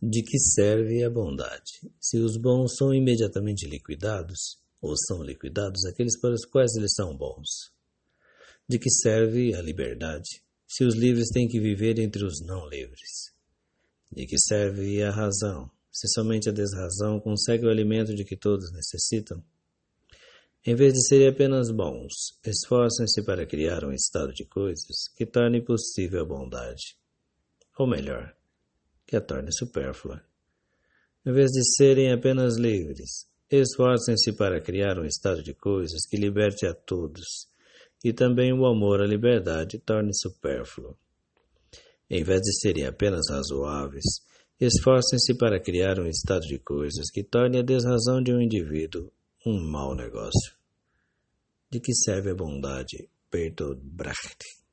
De que serve a bondade? Se os bons são imediatamente liquidados, ou são liquidados aqueles para os quais eles são bons? De que serve a liberdade? Se os livres têm que viver entre os não livres? De que serve a razão? Se somente a desrazão consegue o alimento de que todos necessitam? Em vez de serem apenas bons, esforcem-se para criar um estado de coisas que torne possível a bondade. Ou melhor, que a torne supérflua. Em vez de serem apenas livres, esforcem-se para criar um estado de coisas que liberte a todos, e também o amor à liberdade torne supérfluo. Em vez de serem apenas razoáveis, esforcem-se para criar um estado de coisas que torne a desrazão de um indivíduo um mau negócio. De que serve a bondade? Bertolt Brecht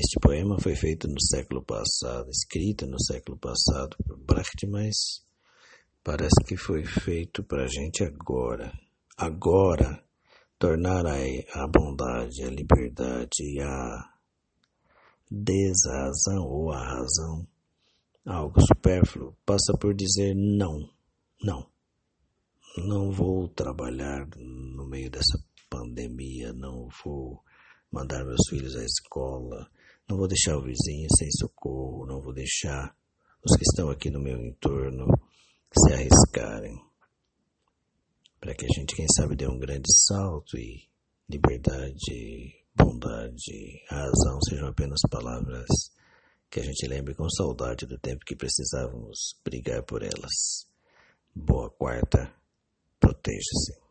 este poema foi feito no século passado, escrito no século passado por Brecht, mas parece que foi feito para a gente agora. Agora, tornar a, bondade, a liberdade, a desrazão ou a razão algo supérfluo passa por dizer não, não. Não vou trabalhar no meio dessa pandemia, não vou mandar meus filhos à escola, não vou deixar o vizinho sem socorro, não vou deixar os que estão aqui no meu entorno se arriscarem. Para que a gente, quem sabe, dê um grande salto e liberdade, bondade, razão sejam apenas palavras que a gente lembre com saudade do tempo que precisávamos brigar por elas. Boa quarta, proteja-se.